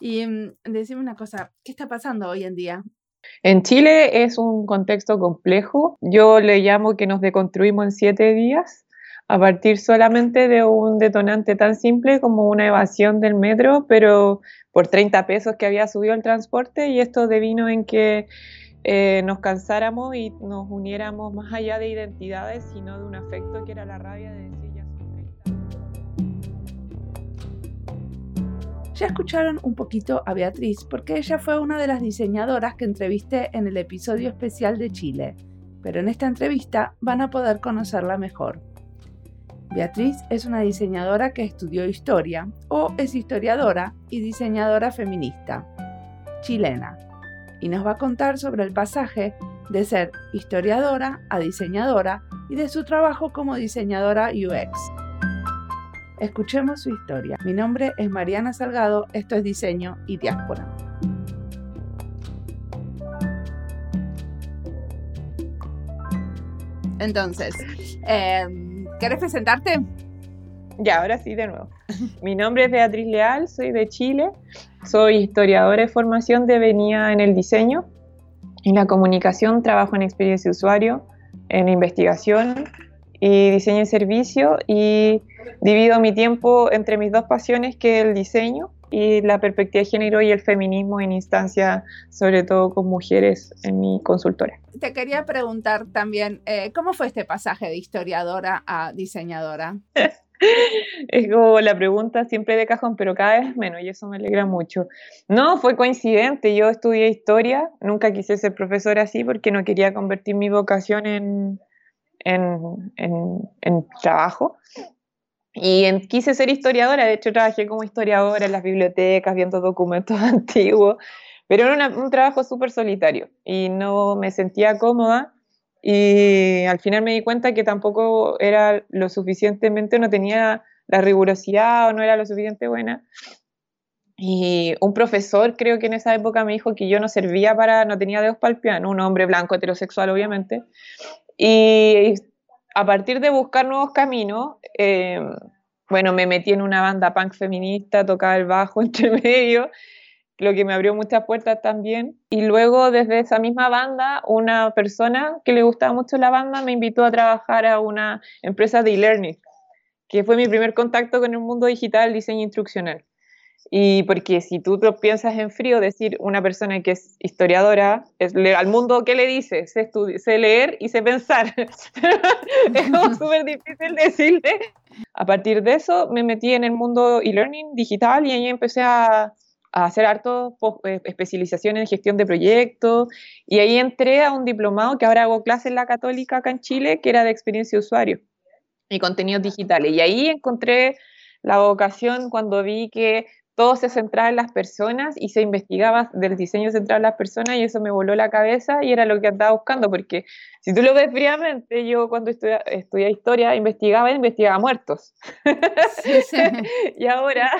Y mm, decime una cosa, ¿qué está pasando hoy en día? En Chile es un contexto complejo. Yo le llamo que nos deconstruimos en siete días a partir solamente de un detonante tan simple como una evasión del metro, pero por 30 pesos que había subido el transporte y esto devino en que eh, nos cansáramos y nos uniéramos más allá de identidades, sino de un afecto que era la rabia de decir Ya escucharon un poquito a Beatriz porque ella fue una de las diseñadoras que entrevisté en el episodio especial de Chile, pero en esta entrevista van a poder conocerla mejor. Beatriz es una diseñadora que estudió historia o es historiadora y diseñadora feminista, chilena, y nos va a contar sobre el pasaje de ser historiadora a diseñadora y de su trabajo como diseñadora UX. Escuchemos su historia. Mi nombre es Mariana Salgado, esto es Diseño y Diáspora. Entonces, eh, ¿Quieres presentarte? Ya, ahora sí, de nuevo. Mi nombre es Beatriz Leal, soy de Chile, soy historiadora de formación de venía en el diseño, en la comunicación, trabajo en experiencia de usuario, en investigación y diseño de servicio y divido mi tiempo entre mis dos pasiones que es el diseño y la perspectiva de género y el feminismo en instancia, sobre todo con mujeres en mi consultora. Te quería preguntar también, eh, ¿cómo fue este pasaje de historiadora a diseñadora? es como la pregunta siempre de cajón, pero cada vez menos y eso me alegra mucho. No, fue coincidente. Yo estudié historia, nunca quise ser profesora así porque no quería convertir mi vocación en, en, en trabajo. Y quise ser historiadora, de hecho trabajé como historiadora en las bibliotecas, viendo documentos antiguos, pero era un trabajo súper solitario y no me sentía cómoda y al final me di cuenta que tampoco era lo suficientemente, no tenía la rigurosidad o no era lo suficiente buena. Y un profesor creo que en esa época me dijo que yo no servía para, no tenía dedos para el piano, un hombre blanco heterosexual obviamente. Y a partir de buscar nuevos caminos, eh, bueno, me metí en una banda punk feminista, tocaba el bajo entre medio, lo que me abrió muchas puertas también. Y luego desde esa misma banda, una persona que le gustaba mucho la banda me invitó a trabajar a una empresa de e-learning, que fue mi primer contacto con el mundo digital, diseño instruccional. Y porque si tú lo piensas en frío, decir una persona que es historiadora, es al mundo, ¿qué le dice? Sé, sé leer y sé pensar. es como súper difícil decirle. A partir de eso me metí en el mundo e-learning digital y ahí empecé a, a hacer harto eh, especialización en gestión de proyectos y ahí entré a un diplomado que ahora hago clase en la católica acá en Chile, que era de experiencia de usuario y contenidos digitales. Y ahí encontré la vocación cuando vi que todo se centraba en las personas y se investigaba del diseño centrado en las personas y eso me voló la cabeza y era lo que andaba buscando, porque si tú lo ves fríamente, yo cuando estudié, historia investigaba, investigaba muertos. y ahora,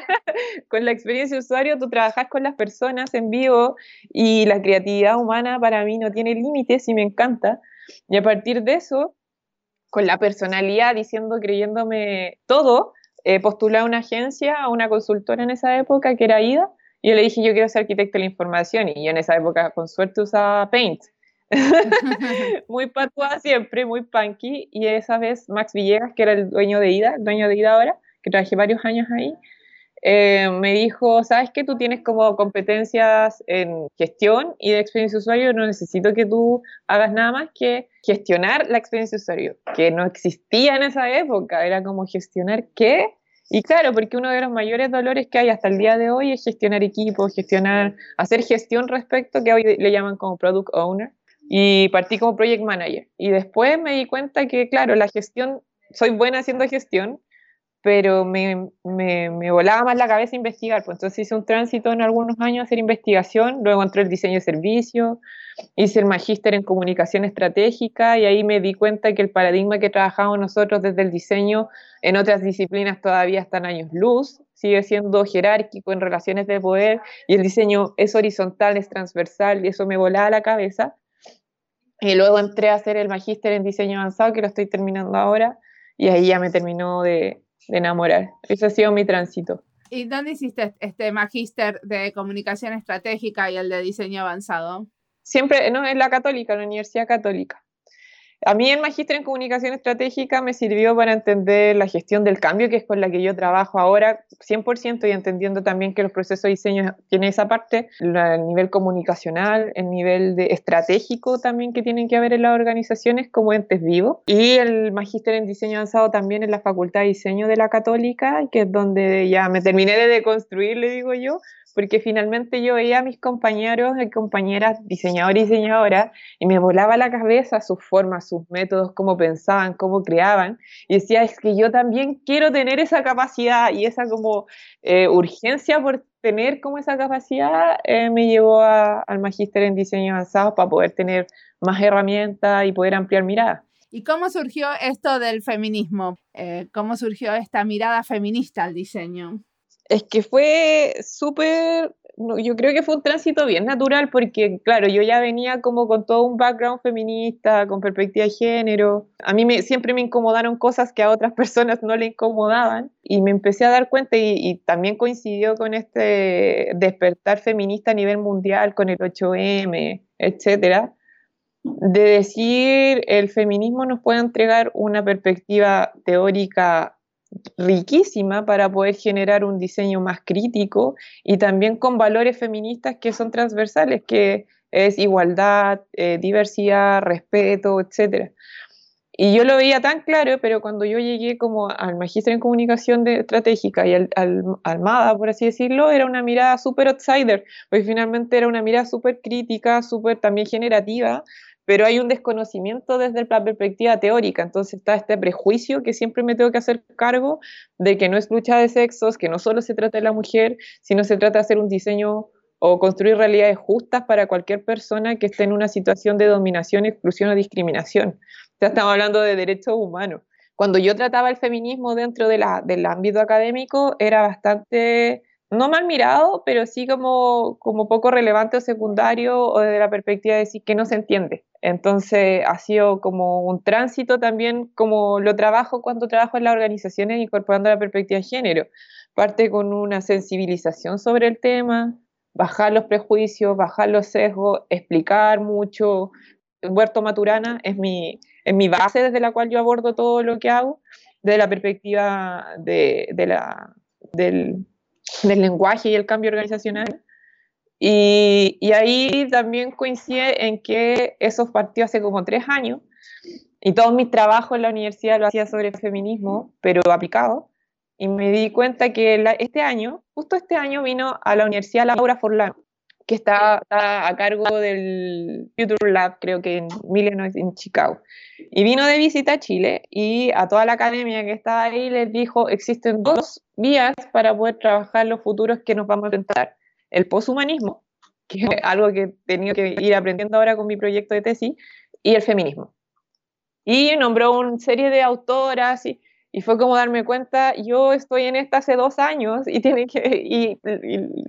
con la experiencia de usuario, tú trabajas con las personas en vivo y la creatividad humana para mí no tiene límites y me encanta. Y a partir de eso, con la personalidad, diciendo, creyéndome todo, eh, postulé a una agencia, a una consultora en esa época que era IDA, y yo le dije, yo quiero ser arquitecto de la información, y yo en esa época con suerte usaba Paint. muy patua siempre, muy punky, y esa vez Max Villegas, que era el dueño de IDA, dueño de IDA ahora, que trabajé varios años ahí, eh, me dijo, ¿sabes qué? Tú tienes como competencias en gestión y de experiencia de usuario, no necesito que tú hagas nada más que gestionar la experiencia de usuario, que no existía en esa época, era como gestionar qué. Y claro, porque uno de los mayores dolores que hay hasta el día de hoy es gestionar equipos, gestionar, hacer gestión respecto, que hoy le llaman como product owner, y partí como project manager. Y después me di cuenta que, claro, la gestión, soy buena haciendo gestión, pero me, me, me, volaba más la cabeza investigar. Pues entonces hice un tránsito en algunos años a hacer investigación, luego entré el diseño de servicios, hice el magíster en comunicación estratégica y ahí me di cuenta que el paradigma que trabajamos nosotros desde el diseño en otras disciplinas todavía están años luz, sigue siendo jerárquico en relaciones de poder y el diseño es horizontal, es transversal y eso me volaba la cabeza. Y luego entré a hacer el magíster en diseño avanzado, que lo estoy terminando ahora, y ahí ya me terminó de, de enamorar. Ese ha sido mi tránsito. ¿Y dónde hiciste este magíster de comunicación estratégica y el de diseño avanzado? Siempre, no, en la católica, en la Universidad Católica. A mí el magíster en comunicación estratégica me sirvió para entender la gestión del cambio, que es con la que yo trabajo ahora 100% y entendiendo también que los procesos de diseño tienen esa parte, el nivel comunicacional, el nivel de estratégico también que tienen que haber en las organizaciones como entes vivos. Y el magíster en diseño avanzado también en la Facultad de Diseño de la Católica, que es donde ya me terminé de deconstruir, le digo yo, porque finalmente yo veía a mis compañeros y compañeras diseñadores y diseñadoras y me volaba la cabeza sus formas, sus métodos, cómo pensaban, cómo creaban y decía, es que yo también quiero tener esa capacidad y esa como eh, urgencia por tener como esa capacidad eh, me llevó al magíster en diseño avanzado para poder tener más herramientas y poder ampliar miradas. ¿Y cómo surgió esto del feminismo? Eh, ¿Cómo surgió esta mirada feminista al diseño? Es que fue súper, yo creo que fue un tránsito bien natural porque, claro, yo ya venía como con todo un background feminista, con perspectiva de género. A mí me, siempre me incomodaron cosas que a otras personas no le incomodaban y me empecé a dar cuenta y, también coincidió con este despertar feminista a nivel mundial, con el 8M, etcétera, de decir el feminismo nos puede entregar una perspectiva teórica riquísima para poder generar un diseño más crítico y también con valores feministas que son transversales, que es igualdad, eh, diversidad, respeto, etc. Y yo lo veía tan claro, pero cuando yo llegué como al magíster en comunicación estratégica y al, al, MADA, por así decirlo, era una mirada súper outsider, porque finalmente era una mirada súper crítica, súper también generativa, pero hay un desconocimiento desde la perspectiva teórica, entonces está este prejuicio que siempre me tengo que hacer cargo de que no es lucha de sexos, que no solo se trata de la mujer, sino se trata de hacer un diseño o construir realidades justas para cualquier persona que esté en una situación de dominación, exclusión o discriminación. Ya estamos hablando de derechos humanos. Cuando yo trataba el feminismo dentro de la, del ámbito académico, era bastante no mal mirado, pero sí como, como poco relevante o secundario o desde la perspectiva de decir que no se entiende. Entonces ha sido como un tránsito también, como lo trabajo cuando trabajo en las organizaciones incorporando la perspectiva de género. Parte con una sensibilización sobre el tema, bajar los prejuicios, bajar los sesgos, explicar mucho. Huerto Maturana es mi, es mi base desde la cual yo abordo todo lo que hago, desde la perspectiva de, de la, del, del lenguaje y el cambio organizacional. Y, y, ahí también coincide en que eso partió hace como tres años y todo mi trabajo en la universidad lo hacía sobre feminismo, pero aplicado. Y me di cuenta que este año, justo este año, vino a la Universidad Laura Forlán, que está, a cargo del Future Lab, creo que en Illinois, en Chicago. Y vino de visita a Chile y a toda la academia que estaba ahí les dijo, existen dos vías para poder trabajar los futuros que nos vamos a enfrentar. El poshumanismo, que es algo que he tenido que ir aprendiendo ahora con mi proyecto de tesis, y el feminismo. Y nombró una serie de autoras y, y fue como darme cuenta, yo estoy en esta hace dos años y tiene que, y,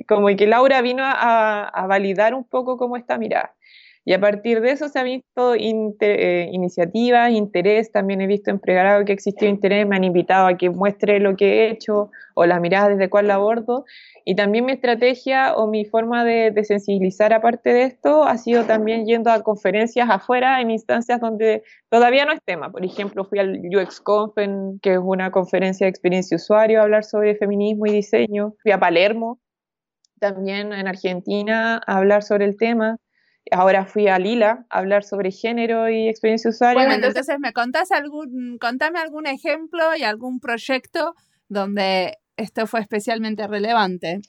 como que Laura vino a, a validar un poco cómo está mirada. Y a partir de eso se ha visto eh, iniciativas, interés, también he visto en pregrado que existió interés, me han invitado a que muestre lo que he hecho o la mirada desde cuál la abordo. Y también mi estrategia o mi forma de, sensibilizar aparte de esto ha sido también yendo a conferencias afuera en instancias donde todavía no es tema. Por ejemplo, fui al UXConf, que es una conferencia de experiencia usuario, a hablar sobre feminismo y diseño. Fui a Palermo, también en Argentina, a hablar sobre el tema. Ahora fui a Lila a hablar sobre género y experiencia usuaria. Bueno, entonces me contás algún, contame algún ejemplo y algún proyecto donde esto fue especialmente relevante.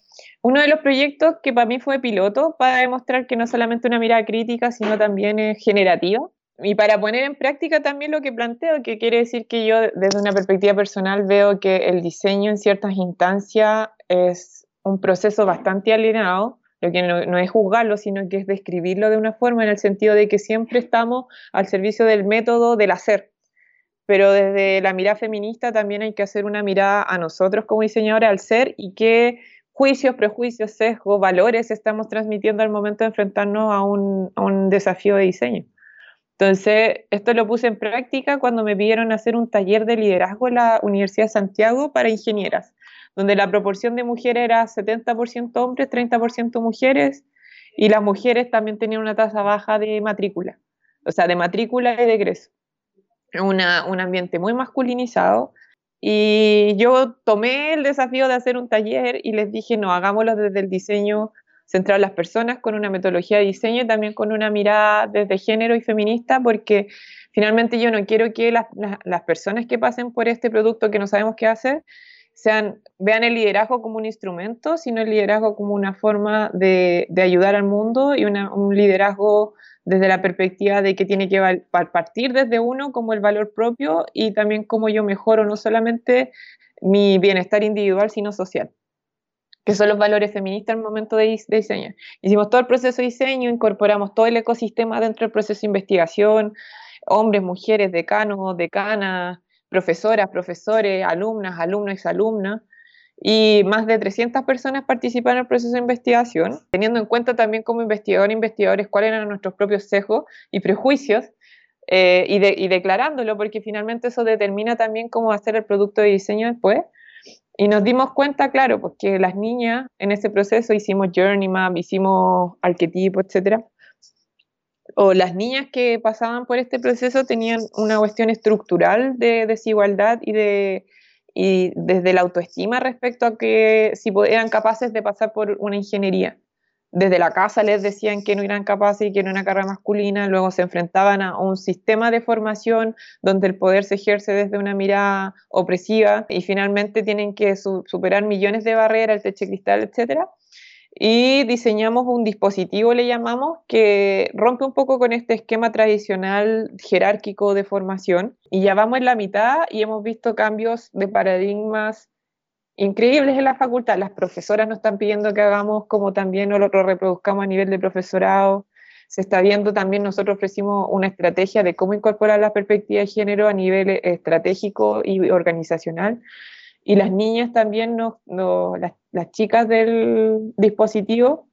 Uno de los proyectos que para mí fue piloto para demostrar que no solamente una mirada crítica, sino también es generativa. Y para poner en práctica también lo que planteo, que quiere decir que yo desde una perspectiva personal veo que el diseño en ciertas instancias es un proceso bastante alienado lo que no, es juzgarlo, sino que es describirlo de una forma en el sentido de que siempre estamos al servicio del método del hacer. Pero desde la mirada feminista también hay que hacer una mirada a nosotros como diseñadores al ser y qué juicios, prejuicios, sesgos, valores estamos transmitiendo al momento de enfrentarnos a un, a un desafío de diseño. Entonces, esto lo puse en práctica cuando me pidieron hacer un taller de liderazgo en la Universidad de Santiago para ingenieras donde la proporción de mujeres era 70% hombres, 30% mujeres, y las mujeres también tenían una tasa baja de matrícula, o sea, de matrícula y de egreso. Un ambiente muy masculinizado. Y yo tomé el desafío de hacer un taller y les dije, no, hagámoslo desde el diseño centrado en las personas, con una metodología de diseño y también con una mirada desde género y feminista, porque finalmente yo no quiero que las personas que pasen por este producto que no sabemos qué hacer, sean, vean el liderazgo como un instrumento, sino el liderazgo como una forma de, ayudar al mundo y un liderazgo desde la perspectiva de que tiene que partir desde uno como el valor propio y también como yo mejoro no solamente mi bienestar individual, sino social, que son los valores feministas al momento de, de diseño. Hicimos todo el proceso de diseño, incorporamos todo el ecosistema dentro del proceso de investigación, hombres, mujeres, decanos, decanas, profesoras, profesores, alumnas, alumnos, exalumnas, y más de 300 personas participaron en el proceso de investigación, teniendo en cuenta también como investigador e investigadores cuáles eran nuestros propios sesgos y prejuicios, eh, y, declarándolo, porque finalmente eso determina también cómo hacer el producto de diseño después. Y nos dimos cuenta, claro, porque las niñas en ese proceso hicimos Journey Map, hicimos arquetipo, etcétera, o las niñas que pasaban por este proceso tenían una cuestión estructural de desigualdad y de y desde la autoestima respecto a que si eran capaces de pasar por una ingeniería. Desde la casa les decían que no eran capaces y que era una carrera masculina, luego se enfrentaban a un sistema de formación donde el poder se ejerce desde una mirada opresiva y finalmente tienen que superar millones de barreras, el techo cristal, etcétera y diseñamos un dispositivo, le llamamos, que rompe un poco con este esquema tradicional jerárquico de formación. Y ya vamos en la mitad y hemos visto cambios de paradigmas increíbles en la facultad. Las profesoras nos están pidiendo que hagamos como también lo reproduzcamos a nivel de profesorado. Se está viendo también, nosotros ofrecimos una estrategia de cómo incorporar la perspectiva de género a nivel estratégico y organizacional. Y las niñas también, no, las, chicas del dispositivo,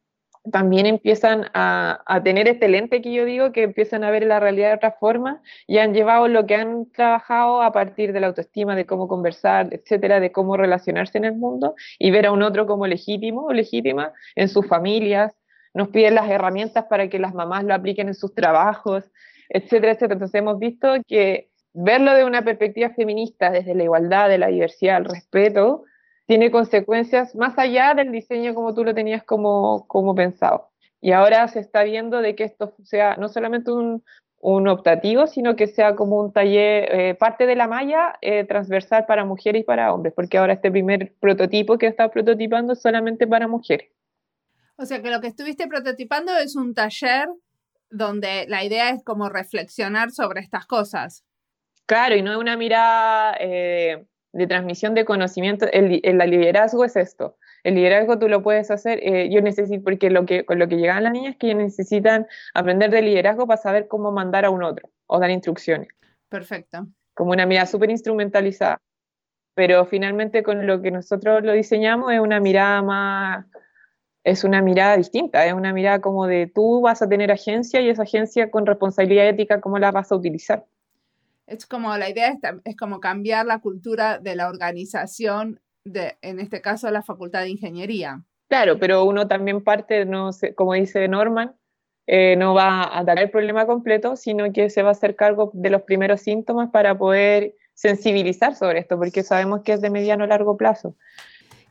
también empiezan a, tener este lente que yo digo, que empiezan a ver la realidad de otra forma y han llevado lo que han trabajado a partir de la autoestima, de cómo conversar, etcétera, de cómo relacionarse en el mundo y ver a un otro como legítimo o legítima en sus familias. Nos piden las herramientas para que las mamás lo apliquen en sus trabajos, etcétera, etcétera. Entonces hemos visto que verlo de una perspectiva feminista, desde la igualdad, de la diversidad, el respeto, tiene consecuencias más allá del diseño como tú lo tenías como, como pensado. Y ahora se está viendo de que esto sea no solamente un, un optativo, sino que sea como un taller, eh, parte de la malla eh, transversal para mujeres y para hombres, porque ahora este primer prototipo que está prototipando es solamente para mujeres. O sea que lo que estuviste prototipando es un taller donde la idea es como reflexionar sobre estas cosas. Claro, y no es una mirada eh, de transmisión de conocimiento. El, liderazgo es esto. El liderazgo tú lo puedes hacer, eh, yo necesito, porque lo que, con lo que llegan las niñas es que necesitan aprender de liderazgo para saber cómo mandar a un otro o dar instrucciones. Perfecto. Como una mirada súper instrumentalizada. Pero finalmente con lo que nosotros lo diseñamos es una mirada más, es una mirada distinta, es una mirada como de tú vas a tener agencia y esa agencia con responsabilidad ética, ¿cómo la vas a utilizar? Es como la idea es, como cambiar la cultura de la organización, de, en este caso, la Facultad de Ingeniería. Claro, pero uno también parte, no como dice Norman, eh, no va a dar el problema completo, sino que se va a hacer cargo de los primeros síntomas para poder sensibilizar sobre esto, porque sabemos que es de mediano a largo plazo.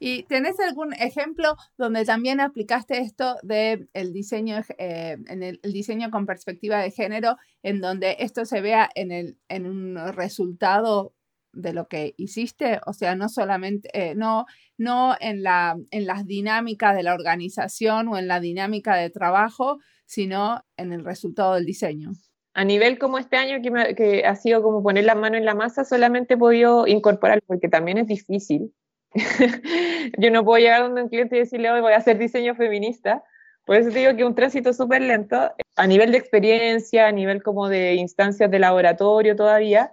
¿Y tenés algún ejemplo donde también aplicaste esto del el diseño, eh, en el, diseño con perspectiva de género, en donde esto se vea en, el, en un resultado de lo que hiciste? O sea, no solamente, eh, no, no en, la, en las dinámicas de la organización o en la dinámica de trabajo, sino en el resultado del diseño a nivel como este año que, que, ha sido como poner la mano en la masa, solamente he podido incorporar, porque también es difícil, yo no puedo llegar a un cliente y decirle, hoy voy a hacer diseño feminista. Por eso digo que un tránsito súper lento, a nivel de experiencia, a nivel como de instancias de laboratorio todavía,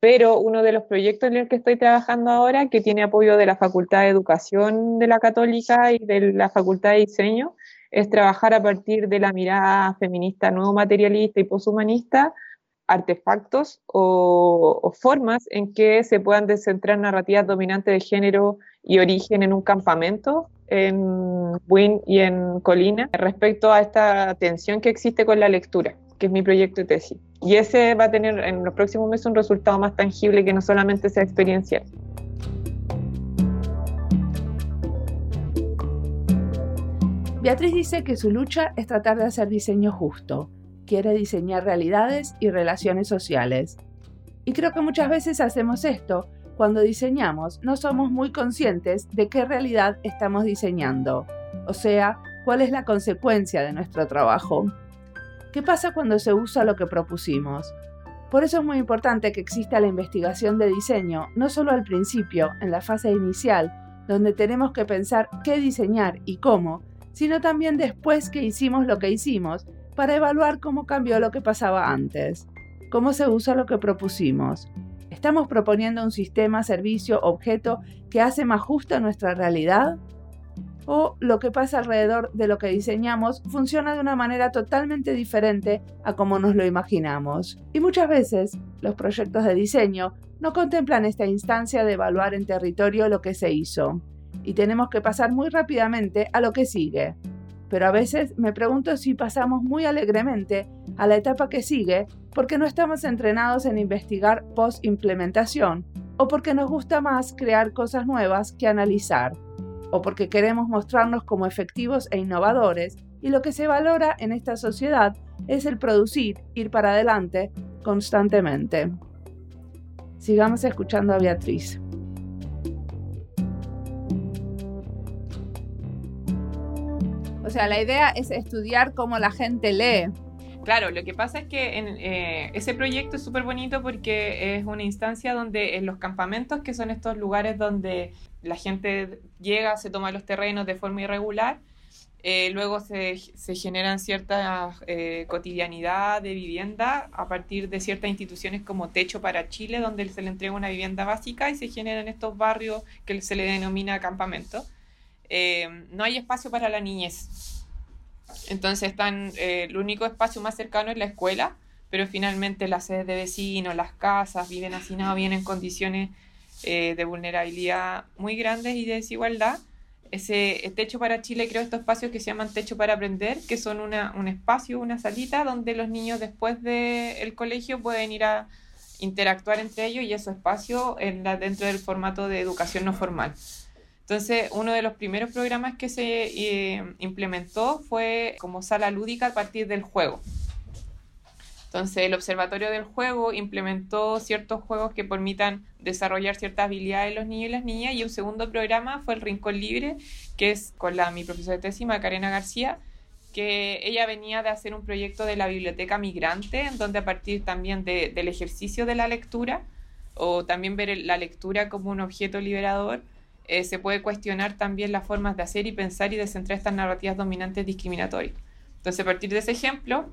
pero uno de los proyectos en el que estoy trabajando ahora, que tiene apoyo de la Facultad de Educación de la Católica y de la Facultad de Diseño, es trabajar a partir de la mirada feminista nuevo materialista y poshumanista artefactos o, formas en que se puedan descentrar narrativas dominantes de género y origen en un campamento en Wynn y en Colina respecto a esta tensión que existe con la lectura, que es mi proyecto de tesis. Y ese va a tener en los próximos meses un resultado más tangible que no solamente sea experiencial. Beatriz dice que su lucha es tratar de hacer diseño justo. Quiere diseñar realidades y relaciones sociales. Y creo que muchas veces hacemos esto. Cuando diseñamos no somos muy conscientes de qué realidad estamos diseñando. O sea, cuál es la consecuencia de nuestro trabajo. ¿Qué pasa cuando se usa lo que propusimos? Por eso es muy importante que exista la investigación de diseño, no solo al principio, en la fase inicial, donde tenemos que pensar qué diseñar y cómo, sino también después que hicimos lo que hicimos, para evaluar cómo cambió lo que pasaba antes, cómo se usa lo que propusimos. ¿Estamos proponiendo un sistema, servicio, objeto que hace más justa nuestra realidad? ¿O lo que pasa alrededor de lo que diseñamos funciona de una manera totalmente diferente a como nos lo imaginamos? Y muchas veces los proyectos de diseño no contemplan esta instancia de evaluar en territorio lo que se hizo y tenemos que pasar muy rápidamente a lo que sigue. Pero a veces me pregunto si pasamos muy alegremente a la etapa que sigue porque no estamos entrenados en investigar post-implementación o porque nos gusta más crear cosas nuevas que analizar o porque queremos mostrarnos como efectivos e innovadores y lo que se valora en esta sociedad es el producir, ir para adelante constantemente. Sigamos escuchando a Beatriz. Sea, la idea es estudiar cómo la gente lee. Claro, lo que pasa es que eh, ese proyecto es súper bonito porque es una instancia donde en los campamentos, que son estos lugares donde la gente llega, se toma los terrenos de forma irregular, eh, luego se, generan cierta eh, cotidianidad de vivienda a partir de ciertas instituciones como Techo para Chile, donde se le entrega una vivienda básica y se generan estos barrios que se le denomina campamento. Eh, no hay espacio para la niñez. Entonces están, eh, el único espacio más cercano es la escuela, pero finalmente las sedes de vecinos, las casas, viven hacinados, vienen en condiciones eh, de vulnerabilidad muy grandes y de desigualdad. Ese techo para Chile creó estos espacios que se llaman techo para aprender, que son una, un espacio, una salita donde los niños después del colegio pueden ir a interactuar entre ellos y ese espacio en la, dentro del formato de educación no formal. Entonces, uno de los primeros programas que se eh, implementó fue como sala lúdica a partir del juego. Entonces, el Observatorio del Juego implementó ciertos juegos que permitan desarrollar ciertas habilidades en los niños y las niñas. Y un segundo programa fue el Rincón Libre, que es con la, mi profesora de tesis, Macarena García, que ella venía de hacer un proyecto de la biblioteca migrante, en donde a partir también del ejercicio de la lectura, o también ver la lectura como un objeto liberador, eh, se puede cuestionar también las formas de hacer y pensar y de centrar estas narrativas dominantes discriminatorias. Entonces, a partir de ese ejemplo,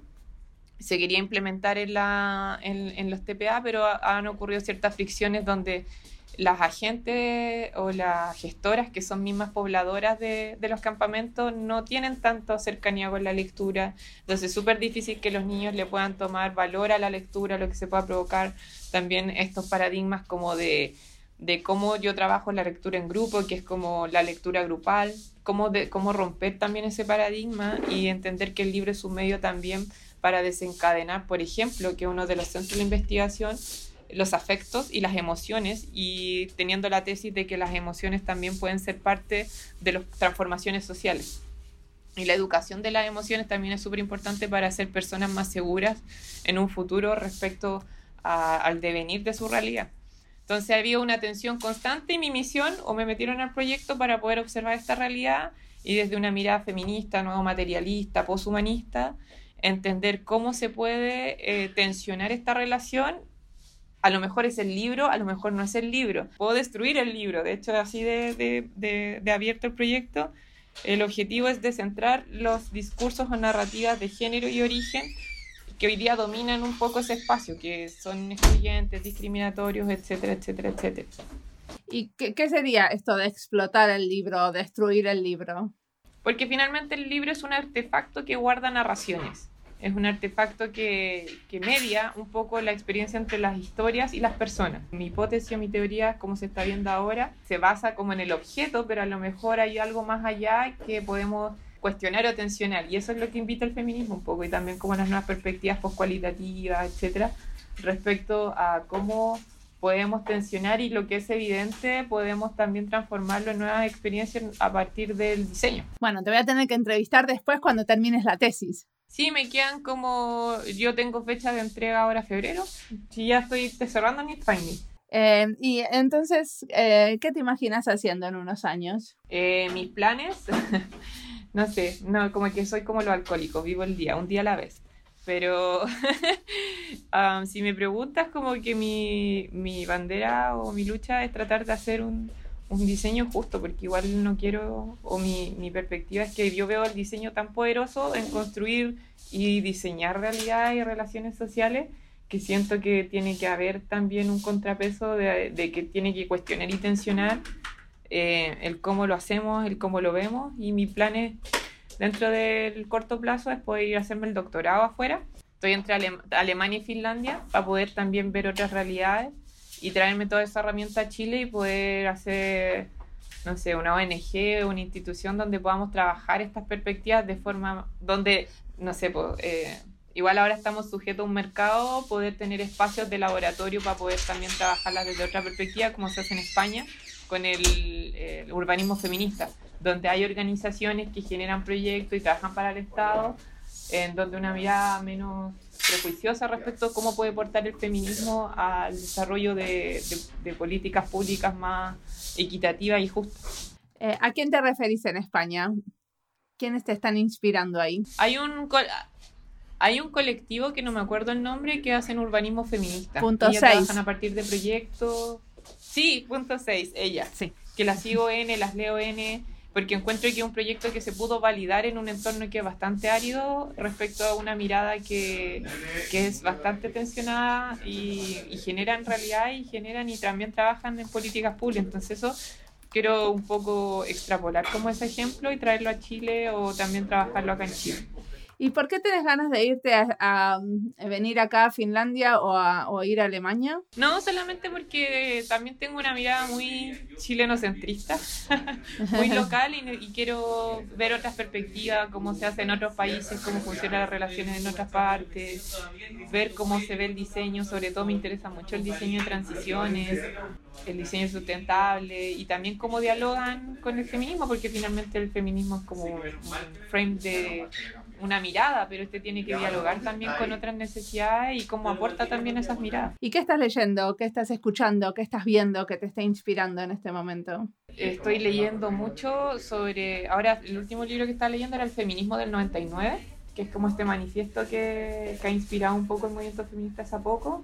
se quería implementar en, la, en, los TPA, pero han ocurrido ciertas fricciones donde las agentes o las gestoras, que son mismas pobladoras de, de los campamentos, no tienen tanto cercanía con la lectura. Entonces es súper difícil que los niños le puedan tomar valor a la lectura, lo que se pueda provocar también estos paradigmas como de de cómo yo trabajo la lectura en grupo, que es como la lectura grupal, cómo, de, cómo romper también ese paradigma y entender que el libro es un medio también para desencadenar, por ejemplo, que uno de los centros de investigación, los afectos y las emociones, y teniendo la tesis de que las emociones también pueden ser parte de las transformaciones sociales. Y la educación de las emociones también es súper importante para ser personas más seguras en un futuro respecto al devenir de su realidad. Entonces había una tensión constante y mi misión, o me metieron al proyecto para poder observar esta realidad y desde una mirada feminista, nuevo materialista, poshumanista, entender cómo se puede eh, tensionar esta relación. A lo mejor es el libro, a lo mejor no es el libro. Puedo destruir el libro, de hecho, así de, de, de abierto el proyecto. El objetivo es descentrar los discursos o narrativas de género y origen que hoy día dominan un poco ese espacio, que son excluyentes, discriminatorios, etcétera, etcétera, etcétera. ¿Y qué, sería esto de explotar el libro, destruir el libro? Porque finalmente el libro es un artefacto que guarda narraciones. Es un artefacto que, que, media un poco la experiencia entre las historias y las personas. Mi hipótesis o mi teoría, como se está viendo ahora, se basa como en el objeto, pero a lo mejor hay algo más allá que podemos cuestionar o tensionar. Y eso es lo que invita el feminismo un poco, y también como las nuevas perspectivas postcualitativas, etcétera, respecto a cómo podemos tensionar y lo que es evidente podemos también transformarlo en nuevas experiencias a partir del diseño. Bueno, te voy a tener que entrevistar después cuando termines la tesis. Sí, me quedan como, yo tengo fecha de entrega ahora febrero, y ya estoy cerrando mi finding. Eh, y entonces, eh, ¿qué te imaginas haciendo en unos años? Eh, mis planes, no sé, no, como que soy como lo alcohólico, vivo el día, un día a la vez. Pero si me preguntas, como que mi, mi, bandera o mi lucha es tratar de hacer un, un, diseño justo, porque igual no quiero, o mi, mi perspectiva es que yo veo el diseño tan poderoso en construir y diseñar realidad y relaciones sociales que siento que tiene que haber también un contrapeso de, de que tiene que cuestionar y tensionar eh, el cómo lo hacemos, el cómo lo vemos y mi plan es dentro del corto plazo es poder ir a hacerme el doctorado afuera. Estoy entre Alemania y Finlandia para poder también ver otras realidades y traerme toda esa herramienta a Chile y poder hacer, no sé, una ONG, una institución donde podamos trabajar estas perspectivas de forma donde, no sé, pues, eh, igual ahora estamos sujetos a un mercado, poder tener espacios de laboratorio para poder también trabajarlas desde otra perspectiva, como se hace en España con el, urbanismo feminista, donde hay organizaciones que generan proyectos y trabajan para el Estado, en donde una mirada menos prejuiciosa respecto a cómo puede portar el feminismo al desarrollo de, políticas públicas más equitativas y justas. Eh, ¿A quién te referís en España? ¿Quiénes te están inspirando ahí? Hay un, hay un colectivo que no me acuerdo el nombre que hacen urbanismo feminista. Punto Ellas trabajan a partir de proyectos. Sí, punto 6, ella. Sí. Que las sigo N, las leo N, porque encuentro que es un proyecto que se pudo validar en un entorno que es bastante árido respecto a una mirada que, que es bastante tensionada y, y generan realidad y generan y también trabajan en políticas públicas. Entonces eso quiero un poco extrapolar como ese ejemplo y traerlo a Chile o también trabajarlo acá en Chile. ¿Y por qué tenés ganas de irte a, venir acá a Finlandia o a, o ir a Alemania? No, solamente porque también tengo una mirada muy chilenocentrista, muy local y, quiero ver otras perspectivas, cómo se hace en otros países, cómo funcionan las relaciones en otras partes, ver cómo se ve el diseño, sobre todo me interesa mucho el diseño de transiciones, el diseño sustentable y también cómo dialogan con el feminismo, porque finalmente el feminismo es como un frame de una mirada, pero este tiene que dialogar también con otras necesidades y cómo aporta también esas miradas. ¿Y qué estás leyendo? ¿Qué estás escuchando? ¿Qué estás viendo que te está inspirando en este momento? Estoy leyendo mucho sobre, ahora el último libro que estaba leyendo era El feminismo del 99, que es como este manifiesto que, que ha inspirado un poco el movimiento feminista hace poco.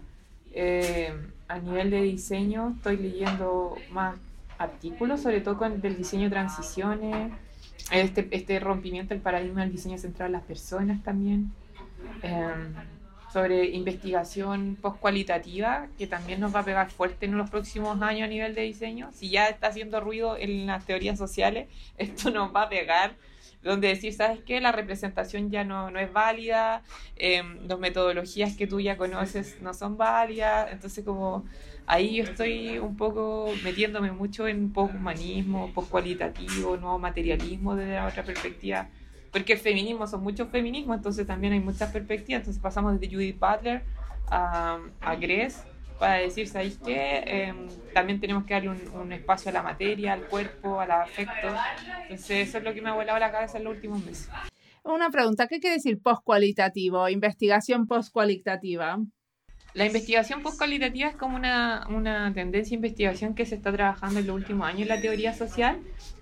Eh, a nivel de diseño estoy leyendo más artículos, sobre todo con del diseño de transiciones, este, este rompimiento del paradigma del diseño central de las personas también, em, sobre investigación post-cualitativa, que también nos va a pegar fuerte en los próximos años a nivel de diseño. Si ya está haciendo ruido en las teorías sociales, esto nos va a pegar donde decir, ¿sabes qué? La representación ya no, no es válida, eh, las metodologías que tú ya conoces no son válidas, entonces como ahí yo estoy un poco metiéndome mucho en posthumanismo, postcualitativo, nuevo materialismo desde la otra perspectiva, porque el feminismo son muchos feminismos, entonces también hay muchas perspectivas, entonces pasamos desde Judith Butler a, a Gress para decir, ¿sabéis qué? Em, también tenemos que darle un, espacio a la materia, al cuerpo, al afecto. Entonces, eso es lo que me ha volado la cabeza en los últimos meses. Una pregunta, ¿qué quiere decir postcualitativo, investigación postcualitativa? La investigación postcualitativa es como una, una tendencia de investigación que se está trabajando en los últimos años en la teoría social,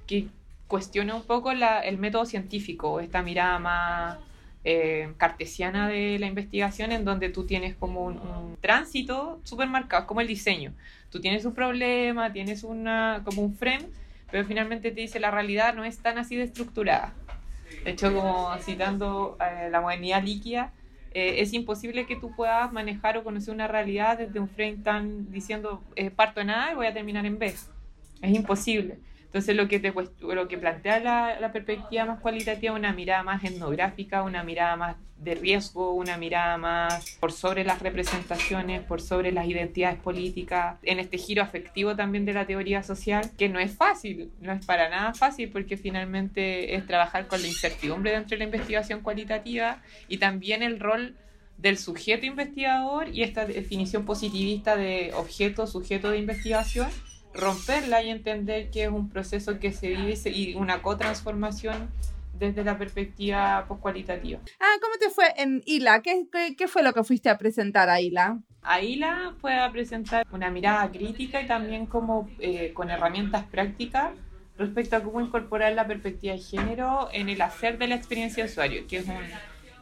que cuestiona un poco la, el método científico, esta mirada más eh, cartesiana de la investigación en donde tú tienes como un, tránsito súper marcado, como el diseño. Tú tienes un problema, tienes una, como un frame, pero finalmente te dice la realidad no es tan así de estructurada. De hecho, como citando eh, la modernidad líquida, eh, es imposible que tú puedas manejar o conocer una realidad desde un frame tan diciendo parto en A y voy a terminar en B. Es imposible. Entonces lo que, te, lo que plantea la, perspectiva más cualitativa, una mirada más etnográfica, una mirada más de riesgo, una mirada más por sobre las representaciones, por sobre las identidades políticas, en este giro afectivo también de la teoría social, que no es fácil, no es para nada fácil porque finalmente es trabajar con la incertidumbre dentro de la investigación cualitativa y también el rol del sujeto investigador y esta definición positivista de objeto, sujeto de investigación romperla y entender que es un proceso que se vive y una co-transformación desde la perspectiva cualitativa. Ah, ¿cómo te fue en ILA? ¿Qué, ¿Qué, fue lo que fuiste a presentar a ILA? A ILA fue a presentar una mirada crítica y también como eh, con herramientas prácticas respecto a cómo incorporar la perspectiva de género en el hacer de la experiencia de usuario, que es un,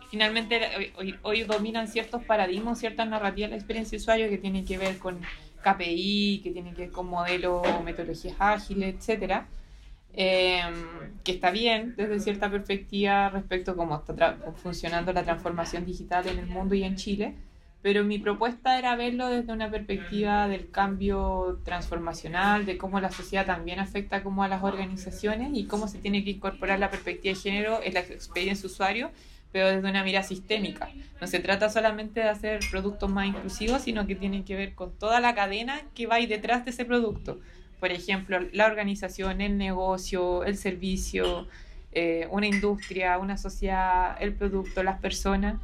finalmente hoy, hoy, dominan ciertos paradigmas, ciertas narrativas de la experiencia de usuario que tienen que ver con KPI, que tiene que ver con modelos, metodologías ágiles, etcétera, em, que está bien desde cierta perspectiva respecto a cómo está funcionando la transformación digital en el mundo y en Chile, pero mi propuesta era verlo desde una perspectiva del cambio transformacional, de cómo la sociedad también afecta como a las organizaciones y cómo se tiene que incorporar la perspectiva de género en la experiencia usuario pero desde una mirada sistémica. No se trata solamente de hacer productos más inclusivos, sino que tienen que ver con toda la cadena que va ahí detrás de ese producto. Por ejemplo, la organización, el negocio, el servicio, eh, una industria, una sociedad, el producto, las personas.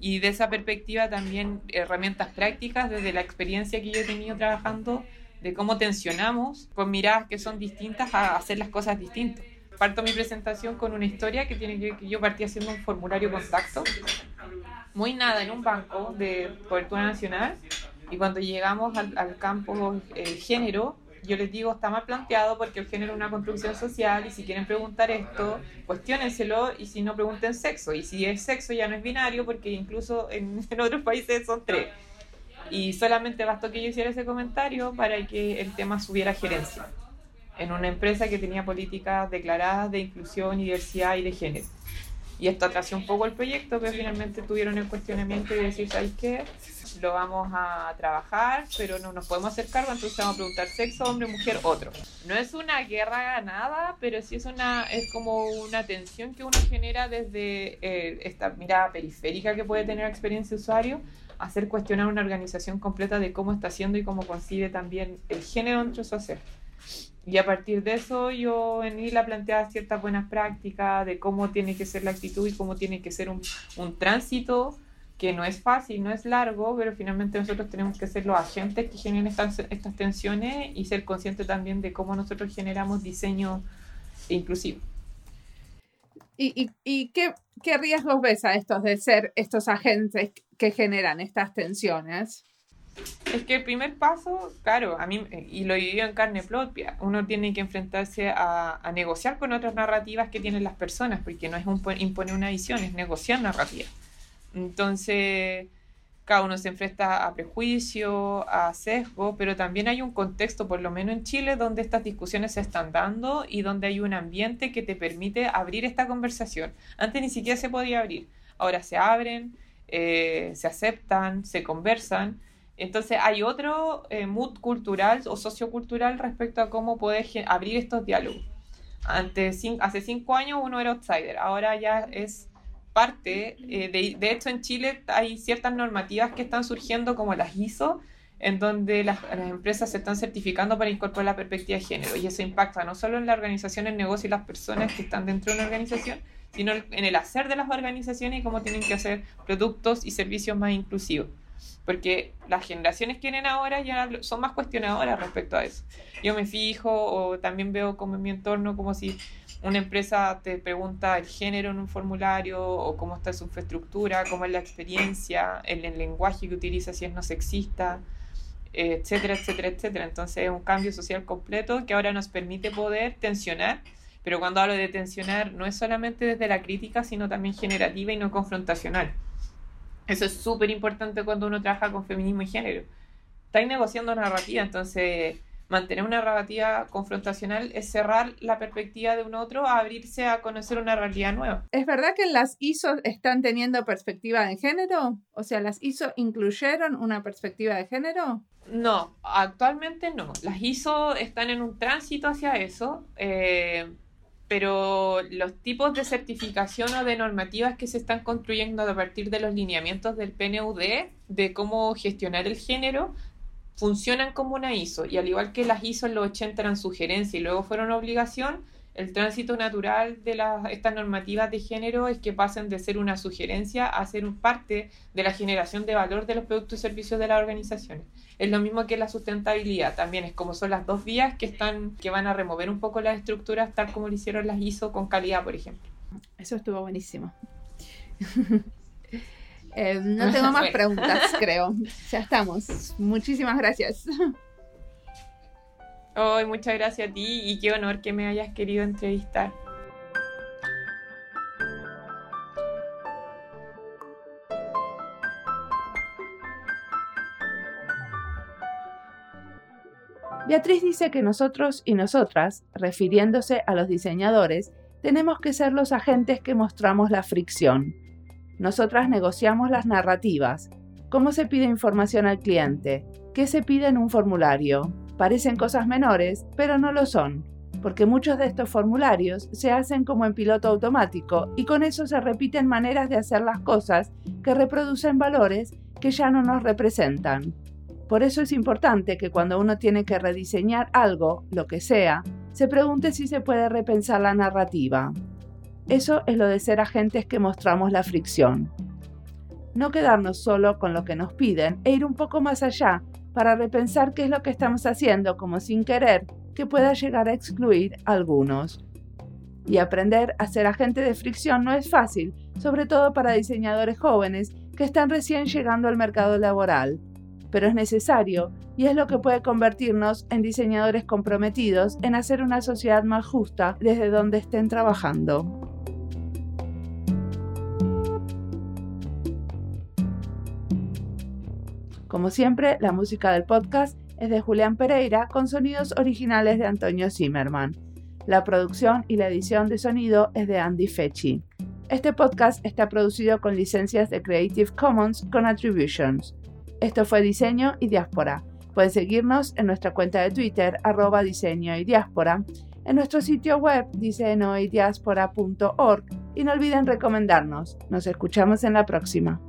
Y de esa perspectiva también herramientas prácticas desde la experiencia que yo he tenido trabajando de cómo tensionamos con miradas que son distintas a hacer las cosas distintas parto mi presentación con una historia que tiene que, que yo partí haciendo un formulario contacto, muy nada, en un banco de cobertura nacional, y cuando llegamos al, al campo el género, yo les digo, está mal planteado porque el género es una construcción social y si quieren preguntar esto, cuestionenselo y si no pregunten sexo. Y si es sexo ya no es binario porque incluso en, en otros países son tres. Y solamente bastó que yo hiciera ese comentario para que el tema subiera gerencia en una empresa que tenía políticas declaradas de inclusión, diversidad y de género. Y esto atrasó un poco el proyecto, pero finalmente tuvieron el cuestionamiento de decir, ¿sabes qué? Lo vamos a trabajar, pero no nos podemos hacer cargo, entonces vamos a preguntar sexo, hombre, mujer, otro. No es una guerra ganada, pero sí es, una, es como una tensión que uno genera desde eh, esta mirada periférica que puede tener experiencia usuario, hacer cuestionar una organización completa de cómo está haciendo y cómo concibe también el género entre su hacer. Y a partir de eso yo en ILA planteaba ciertas buenas prácticas de cómo tiene que ser la actitud y cómo tiene que ser un, un tránsito que no es fácil, no es largo, pero finalmente nosotros tenemos que ser los agentes que generen estas, estas tensiones y ser conscientes también de cómo nosotros generamos diseño inclusivo. ¿Y, y, y qué, qué riesgos ves a estos de ser estos agentes que generan estas tensiones? Es que el primer paso, claro, a mí, y lo vivido en carne propia, uno tiene que enfrentarse a, a, negociar con otras narrativas que tienen las personas, porque no es un, imponer una visión, es negociar narrativa. Entonces, cada uno se enfrenta a prejuicio, a sesgo, pero también hay un contexto, por lo menos en Chile, donde estas discusiones se están dando y donde hay un ambiente que te permite abrir esta conversación. Antes ni siquiera se podía abrir, ahora se abren, eh, se aceptan, se conversan entonces hay otro eh, mood cultural o sociocultural respecto a cómo poder abrir estos diálogos. Antes, hace cinco años uno era outsider, ahora ya es parte. Eh, de, de, hecho, en Chile hay ciertas normativas que están surgiendo, como las ISO, en donde las, las, empresas se están certificando para incorporar la perspectiva de género. Y eso impacta no solo en la organización, el negocio y las personas que están dentro de una organización, sino en el hacer de las organizaciones y cómo tienen que hacer productos y servicios más inclusivos porque las generaciones que vienen ahora ya son más cuestionadoras respecto a eso. Yo me fijo o también veo como en mi entorno como si una empresa te pregunta el género en un formulario o cómo está su infraestructura, cómo es la experiencia, el, el lenguaje que utiliza si es no sexista, etcétera, etcétera, etcétera. Entonces es un cambio social completo que ahora nos permite poder tensionar, pero cuando hablo de tensionar no es solamente desde la crítica, sino también generativa y no confrontacional. Eso es súper importante cuando uno trabaja con feminismo y género. Estáis negociando narrativa, entonces mantener una narrativa confrontacional es cerrar la perspectiva de un otro a abrirse a conocer una realidad nueva. ¿Es verdad que las ISO están teniendo perspectiva de género? O sea, ¿las ISO incluyeron una perspectiva de género? No, actualmente no. Las ISO están en un tránsito hacia eso. Eh, pero los tipos de certificación o de normativas que se están construyendo a partir de los lineamientos del PNUD de cómo gestionar el género funcionan como una ISO y al igual que las ISO en los 80 eran sugerencia y luego fueron obligación, el tránsito natural de estas normativas de género es que pasen de ser una sugerencia a ser parte de la generación de valor de los productos y servicios de las organizaciones. Es lo mismo que la sustentabilidad, también es como son las dos vías que están que van a remover un poco las estructuras tal como lo hicieron las ISO con calidad, por ejemplo. Eso estuvo buenísimo. Eh, no tengo más preguntas, creo. Ya estamos. Muchísimas gracias. Muchas gracias a ti y qué honor que me hayas querido entrevistar. Beatriz dice que nosotros y nosotras, refiriéndose a los diseñadores, tenemos que ser los agentes que mostramos la fricción, nosotras negociamos las narrativas. ¿Cómo se pide información al cliente? ¿Qué se pide en un formulario? Parecen cosas menores, pero no lo son, porque muchos de estos formularios se hacen como en piloto automático y con eso se repiten maneras de hacer las cosas que reproducen valores que ya no nos representan. Por eso es importante que cuando uno tiene que rediseñar algo, lo que sea, se pregunte si se puede repensar la narrativa. Eso es lo de ser agentes que mostramos la fricción. No quedarnos solo con lo que nos piden e ir un poco más allá para repensar qué es lo que estamos haciendo como sin querer que pueda llegar a excluir a algunos. Y aprender a ser agente de fricción no es fácil, sobre todo para diseñadores jóvenes que están recién llegando al mercado laboral. Pero es necesario y es lo que puede convertirnos en diseñadores comprometidos en hacer una sociedad más justa desde donde estén trabajando. Como siempre, la música del podcast es de Julián Pereira con sonidos originales de Antonio Zimmerman. La producción y la edición de sonido es de Andy Fechi. Este podcast está producido con licencias de Creative Commons con Attributions. Esto fue Diseño y Diáspora. Pueden seguirnos en nuestra cuenta de Twitter, arroba diseño y diáspora, en nuestro sitio web diseñoydiaspora.org y no olviden recomendarnos. Nos escuchamos en la próxima.